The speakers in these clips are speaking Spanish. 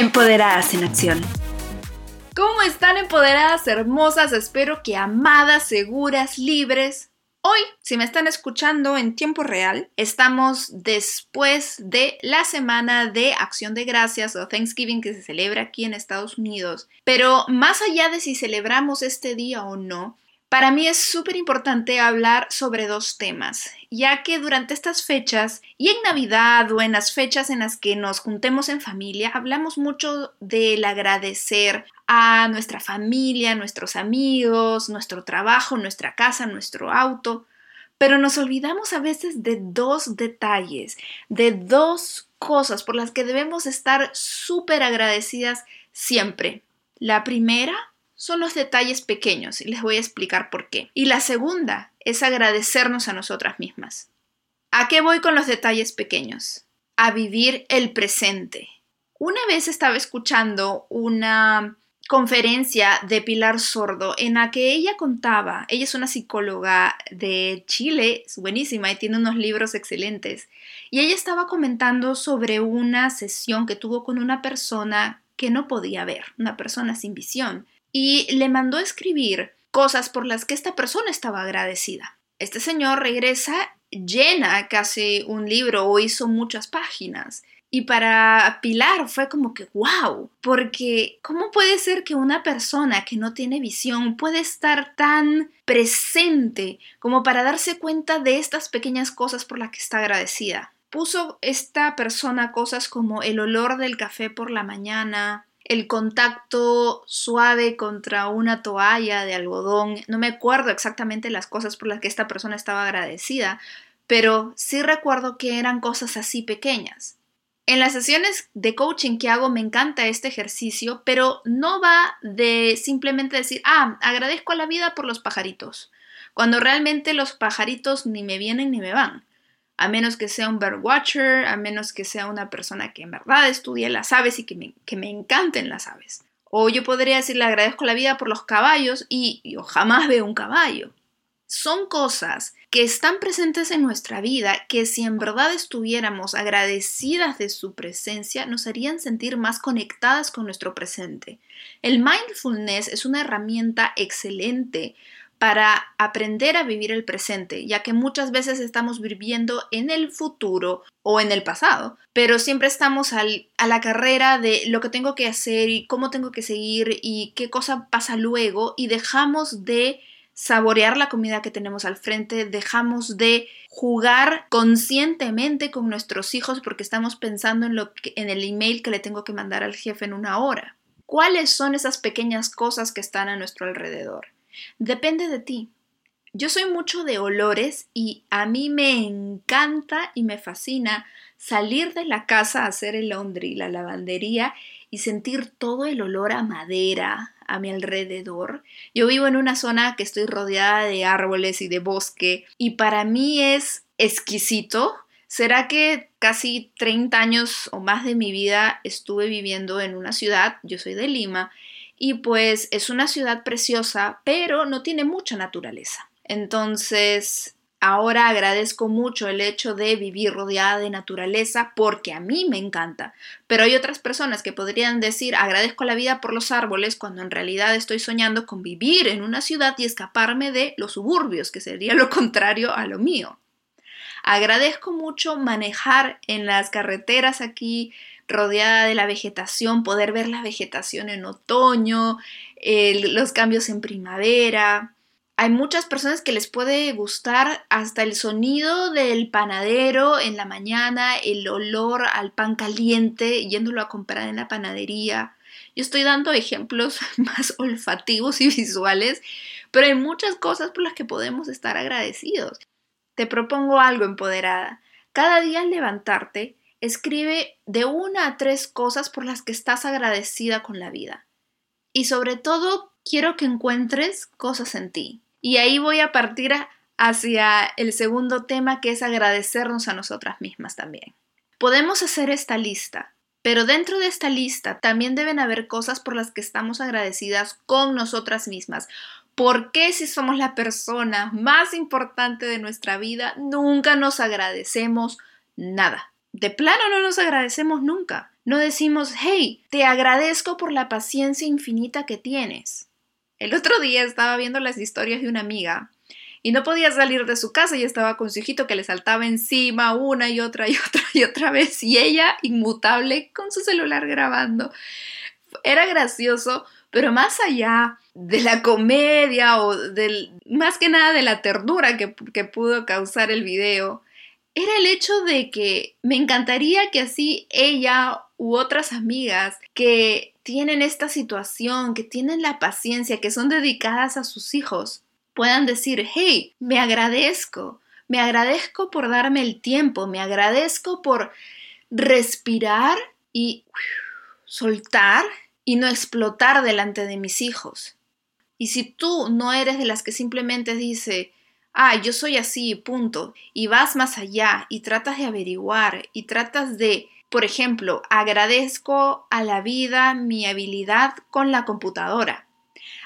Empoderadas en Acción. ¿Cómo están empoderadas, hermosas? Espero que amadas, seguras, libres. Hoy, si me están escuchando en tiempo real, estamos después de la semana de Acción de Gracias o Thanksgiving que se celebra aquí en Estados Unidos. Pero más allá de si celebramos este día o no, para mí es súper importante hablar sobre dos temas, ya que durante estas fechas y en Navidad o en las fechas en las que nos juntemos en familia, hablamos mucho del agradecer a nuestra familia, nuestros amigos, nuestro trabajo, nuestra casa, nuestro auto, pero nos olvidamos a veces de dos detalles, de dos cosas por las que debemos estar súper agradecidas siempre. La primera son los detalles pequeños y les voy a explicar por qué. Y la segunda es agradecernos a nosotras mismas. ¿A qué voy con los detalles pequeños? A vivir el presente. Una vez estaba escuchando una conferencia de Pilar Sordo en la que ella contaba, ella es una psicóloga de Chile, es buenísima y tiene unos libros excelentes, y ella estaba comentando sobre una sesión que tuvo con una persona que no podía ver, una persona sin visión y le mandó escribir cosas por las que esta persona estaba agradecida. Este señor regresa llena casi un libro o hizo muchas páginas. Y para Pilar fue como que, wow, porque ¿cómo puede ser que una persona que no tiene visión puede estar tan presente como para darse cuenta de estas pequeñas cosas por las que está agradecida? Puso esta persona cosas como el olor del café por la mañana, el contacto suave contra una toalla de algodón. No me acuerdo exactamente las cosas por las que esta persona estaba agradecida, pero sí recuerdo que eran cosas así pequeñas. En las sesiones de coaching que hago me encanta este ejercicio, pero no va de simplemente decir, ah, agradezco a la vida por los pajaritos, cuando realmente los pajaritos ni me vienen ni me van a menos que sea un birdwatcher, a menos que sea una persona que en verdad estudie las aves y que me, que me encanten las aves. O yo podría decirle agradezco la vida por los caballos y yo jamás veo un caballo. Son cosas que están presentes en nuestra vida que si en verdad estuviéramos agradecidas de su presencia nos harían sentir más conectadas con nuestro presente. El mindfulness es una herramienta excelente para aprender a vivir el presente, ya que muchas veces estamos viviendo en el futuro o en el pasado, pero siempre estamos a la carrera de lo que tengo que hacer y cómo tengo que seguir y qué cosa pasa luego y dejamos de saborear la comida que tenemos al frente, dejamos de jugar conscientemente con nuestros hijos porque estamos pensando en, lo en el email que le tengo que mandar al jefe en una hora. ¿Cuáles son esas pequeñas cosas que están a nuestro alrededor? Depende de ti. Yo soy mucho de olores y a mí me encanta y me fascina salir de la casa a hacer el laundry, la lavandería y sentir todo el olor a madera a mi alrededor. Yo vivo en una zona que estoy rodeada de árboles y de bosque y para mí es exquisito. ¿Será que casi 30 años o más de mi vida estuve viviendo en una ciudad? Yo soy de Lima y pues es una ciudad preciosa, pero no tiene mucha naturaleza. Entonces, ahora agradezco mucho el hecho de vivir rodeada de naturaleza porque a mí me encanta. Pero hay otras personas que podrían decir agradezco la vida por los árboles cuando en realidad estoy soñando con vivir en una ciudad y escaparme de los suburbios, que sería lo contrario a lo mío. Agradezco mucho manejar en las carreteras aquí rodeada de la vegetación, poder ver la vegetación en otoño, los cambios en primavera. Hay muchas personas que les puede gustar hasta el sonido del panadero en la mañana, el olor al pan caliente yéndolo a comprar en la panadería. Yo estoy dando ejemplos más olfativos y visuales, pero hay muchas cosas por las que podemos estar agradecidos. Te propongo algo empoderada. Cada día al levantarte, escribe de una a tres cosas por las que estás agradecida con la vida. Y sobre todo, quiero que encuentres cosas en ti. Y ahí voy a partir hacia el segundo tema que es agradecernos a nosotras mismas también. Podemos hacer esta lista, pero dentro de esta lista también deben haber cosas por las que estamos agradecidas con nosotras mismas. ¿Por qué si somos la persona más importante de nuestra vida nunca nos agradecemos nada? De plano no nos agradecemos nunca. No decimos, hey, te agradezco por la paciencia infinita que tienes. El otro día estaba viendo las historias de una amiga y no podía salir de su casa y estaba con su hijito que le saltaba encima una y otra y otra y otra vez y ella inmutable con su celular grabando. Era gracioso, pero más allá de la comedia o del, más que nada de la ternura que, que pudo causar el video, era el hecho de que me encantaría que así ella u otras amigas que tienen esta situación, que tienen la paciencia, que son dedicadas a sus hijos, puedan decir, hey, me agradezco, me agradezco por darme el tiempo, me agradezco por respirar y soltar y no explotar delante de mis hijos. Y si tú no eres de las que simplemente dice, ah, yo soy así, punto, y vas más allá y tratas de averiguar y tratas de, por ejemplo, agradezco a la vida mi habilidad con la computadora.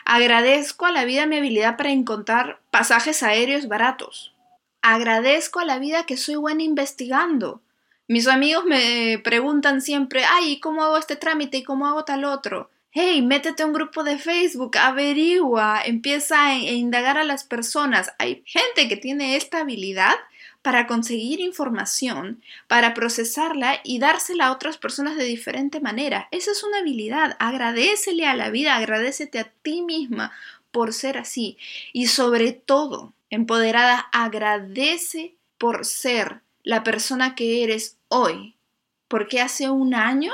Agradezco a la vida mi habilidad para encontrar pasajes aéreos baratos. Agradezco a la vida que soy buena investigando. Mis amigos me preguntan siempre, ay, ¿cómo hago este trámite y cómo hago tal otro? Hey, métete a un grupo de Facebook, averigua, empieza a indagar a las personas. Hay gente que tiene esta habilidad para conseguir información, para procesarla y dársela a otras personas de diferente manera. Esa es una habilidad. Agradecele a la vida, agradecete a ti misma por ser así. Y sobre todo, empoderada, agradece por ser la persona que eres hoy. Porque hace un año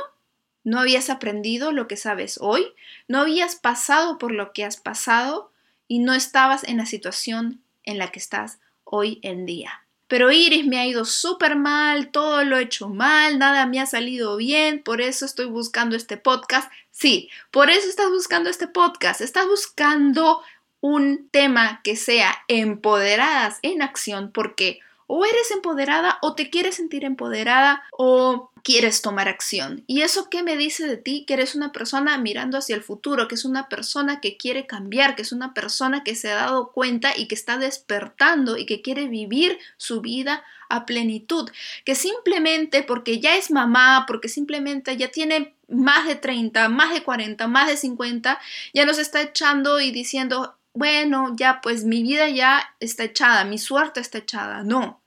no habías aprendido lo que sabes hoy, no habías pasado por lo que has pasado y no estabas en la situación en la que estás hoy en día. Pero Iris me ha ido súper mal, todo lo he hecho mal, nada me ha salido bien, por eso estoy buscando este podcast. Sí, por eso estás buscando este podcast, estás buscando un tema que sea empoderadas en acción porque o eres empoderada o te quieres sentir empoderada o quieres tomar acción. ¿Y eso qué me dice de ti? Que eres una persona mirando hacia el futuro, que es una persona que quiere cambiar, que es una persona que se ha dado cuenta y que está despertando y que quiere vivir su vida a plenitud, que simplemente porque ya es mamá, porque simplemente ya tiene más de 30, más de 40, más de 50, ya nos está echando y diciendo, bueno, ya pues mi vida ya está echada, mi suerte está echada. No,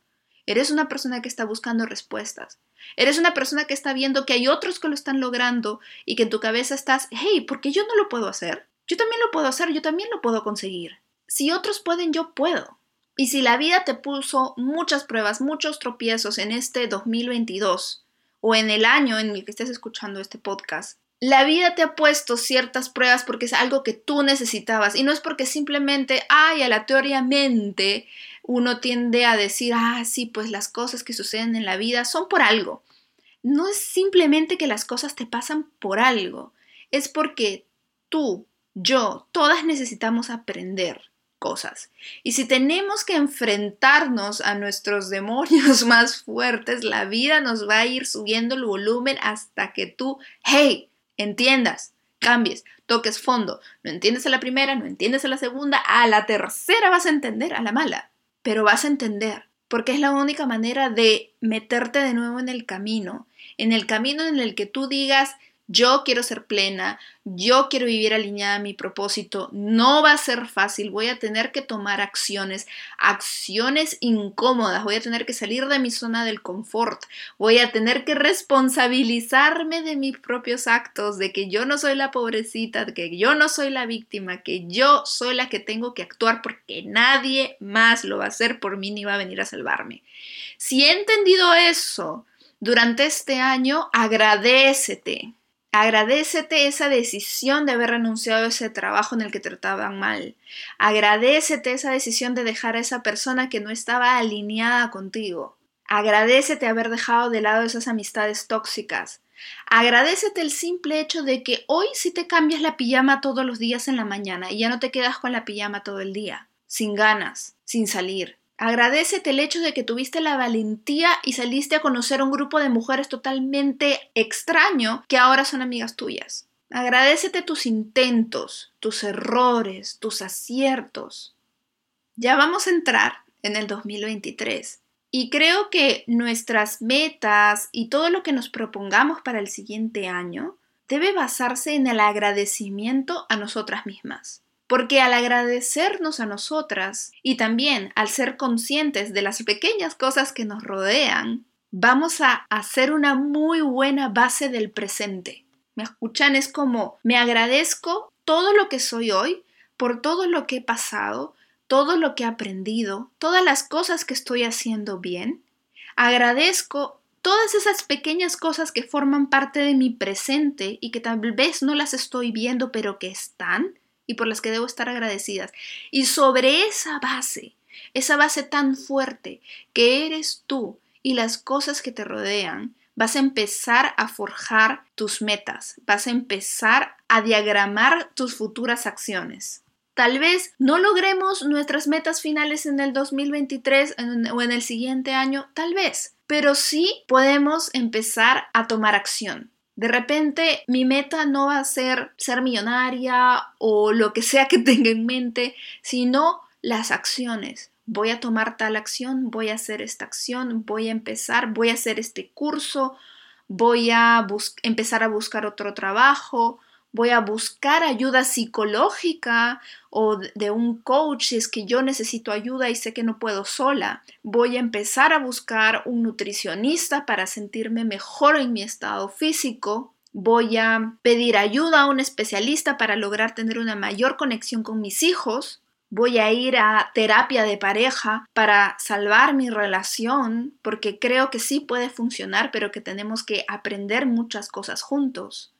Eres una persona que está buscando respuestas. Eres una persona que está viendo que hay otros que lo están logrando y que en tu cabeza estás, hey, ¿por qué yo no lo puedo hacer? Yo también lo puedo hacer, yo también lo puedo conseguir. Si otros pueden, yo puedo. Y si la vida te puso muchas pruebas, muchos tropiezos en este 2022 o en el año en el que estés escuchando este podcast, la vida te ha puesto ciertas pruebas porque es algo que tú necesitabas y no es porque simplemente, ay, aleatoriamente uno tiende a decir, ah, sí, pues las cosas que suceden en la vida son por algo. No es simplemente que las cosas te pasan por algo, es porque tú, yo, todas necesitamos aprender cosas. Y si tenemos que enfrentarnos a nuestros demonios más fuertes, la vida nos va a ir subiendo el volumen hasta que tú, hey, entiendas, cambies, toques fondo. No entiendes a la primera, no entiendes a la segunda, a la tercera vas a entender a la mala pero vas a entender, porque es la única manera de meterte de nuevo en el camino, en el camino en el que tú digas, yo quiero ser plena, yo quiero vivir alineada a mi propósito, no va a ser fácil, voy a tener que tomar acciones, acciones incómodas, voy a tener que salir de mi zona del confort, voy a tener que responsabilizarme de mis propios actos, de que yo no soy la pobrecita, de que yo no soy la víctima, que yo soy la que tengo que actuar porque nadie más lo va a hacer por mí ni va a venir a salvarme. Si he entendido eso durante este año, agradecete Agradecete esa decisión de haber renunciado a ese trabajo en el que trataban mal. Agradecete esa decisión de dejar a esa persona que no estaba alineada contigo. Agradecete haber dejado de lado esas amistades tóxicas. Agradecete el simple hecho de que hoy sí te cambias la pijama todos los días en la mañana y ya no te quedas con la pijama todo el día, sin ganas, sin salir. Agradecete el hecho de que tuviste la valentía y saliste a conocer a un grupo de mujeres totalmente extraño que ahora son amigas tuyas. Agradecete tus intentos, tus errores, tus aciertos. Ya vamos a entrar en el 2023 y creo que nuestras metas y todo lo que nos propongamos para el siguiente año debe basarse en el agradecimiento a nosotras mismas. Porque al agradecernos a nosotras y también al ser conscientes de las pequeñas cosas que nos rodean, vamos a hacer una muy buena base del presente. ¿Me escuchan? Es como me agradezco todo lo que soy hoy, por todo lo que he pasado, todo lo que he aprendido, todas las cosas que estoy haciendo bien. Agradezco todas esas pequeñas cosas que forman parte de mi presente y que tal vez no las estoy viendo, pero que están y por las que debo estar agradecidas. Y sobre esa base, esa base tan fuerte que eres tú y las cosas que te rodean, vas a empezar a forjar tus metas, vas a empezar a diagramar tus futuras acciones. Tal vez no logremos nuestras metas finales en el 2023 o en el siguiente año, tal vez, pero sí podemos empezar a tomar acción. De repente mi meta no va a ser ser millonaria o lo que sea que tenga en mente, sino las acciones. Voy a tomar tal acción, voy a hacer esta acción, voy a empezar, voy a hacer este curso, voy a empezar a buscar otro trabajo, voy a buscar ayuda psicológica o de un coach si es que yo necesito ayuda y sé que no puedo sola. Voy a empezar a buscar un nutricionista para sentirme mejor en mi estado físico. Voy a pedir ayuda a un especialista para lograr tener una mayor conexión con mis hijos. Voy a ir a terapia de pareja para salvar mi relación, porque creo que sí puede funcionar, pero que tenemos que aprender muchas cosas juntos.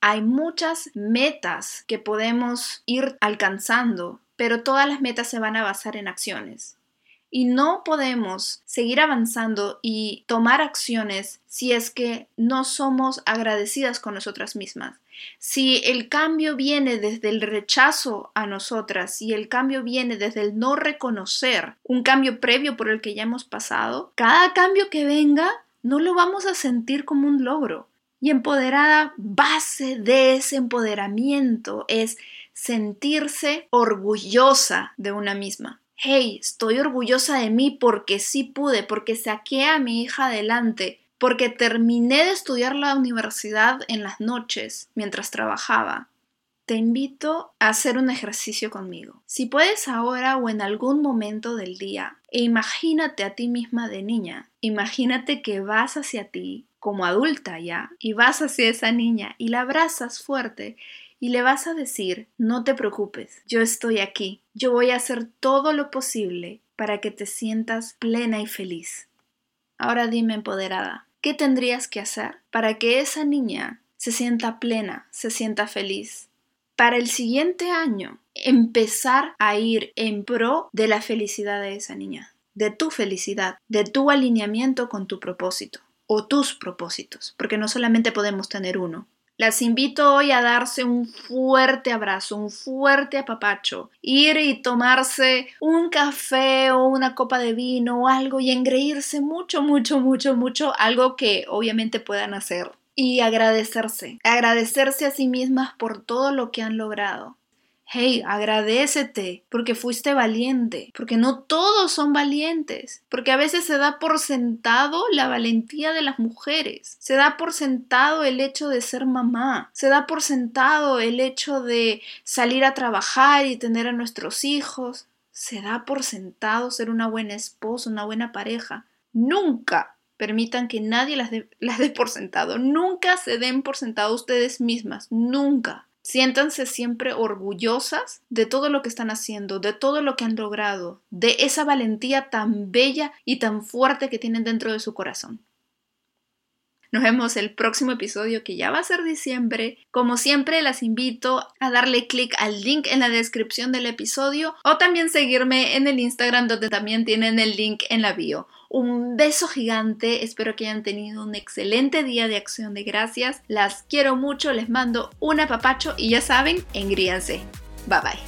Hay muchas metas que podemos ir alcanzando, pero todas las metas se van a basar en acciones. Y no podemos seguir avanzando y tomar acciones si es que no somos agradecidas con nosotras mismas. Si el cambio viene desde el rechazo a nosotras y el cambio viene desde el no reconocer un cambio previo por el que ya hemos pasado, cada cambio que venga no lo vamos a sentir como un logro. Y empoderada, base de ese empoderamiento es sentirse orgullosa de una misma. Hey, estoy orgullosa de mí porque sí pude, porque saqué a mi hija adelante, porque terminé de estudiar la universidad en las noches mientras trabajaba. Te invito a hacer un ejercicio conmigo. Si puedes ahora o en algún momento del día, e imagínate a ti misma de niña. Imagínate que vas hacia ti como adulta ya y vas hacia esa niña y la abrazas fuerte y le vas a decir, no te preocupes, yo estoy aquí, yo voy a hacer todo lo posible para que te sientas plena y feliz. Ahora dime empoderada, ¿qué tendrías que hacer para que esa niña se sienta plena, se sienta feliz? Para el siguiente año, empezar a ir en pro de la felicidad de esa niña, de tu felicidad, de tu alineamiento con tu propósito o tus propósitos, porque no solamente podemos tener uno. Las invito hoy a darse un fuerte abrazo, un fuerte apapacho, ir y tomarse un café o una copa de vino o algo y engreírse mucho, mucho, mucho, mucho, algo que obviamente puedan hacer y agradecerse, agradecerse a sí mismas por todo lo que han logrado, Hey, agradecete porque fuiste valiente, porque no todos son valientes, porque a veces se da por sentado la valentía de las mujeres, se da por sentado el hecho de ser mamá, se da por sentado el hecho de salir a trabajar y tener a nuestros hijos, se da por sentado ser una buena esposa, una buena pareja. Nunca permitan que nadie las dé, las por sentado, nunca se den por sentado ustedes mismas, nunca. Siéntanse siempre orgullosas de todo lo que están haciendo, de todo lo que han logrado, de esa valentía tan bella y tan fuerte que tienen dentro de su corazón. Nos vemos el próximo episodio que ya va a ser diciembre. Como siempre, las invito a darle clic al link en la descripción del episodio o también seguirme en el Instagram donde también tienen el link en la bio. Un beso gigante, espero que hayan tenido un excelente día de acción de gracias. Las quiero mucho, les mando un apapacho y ya saben, engríanse. Bye bye.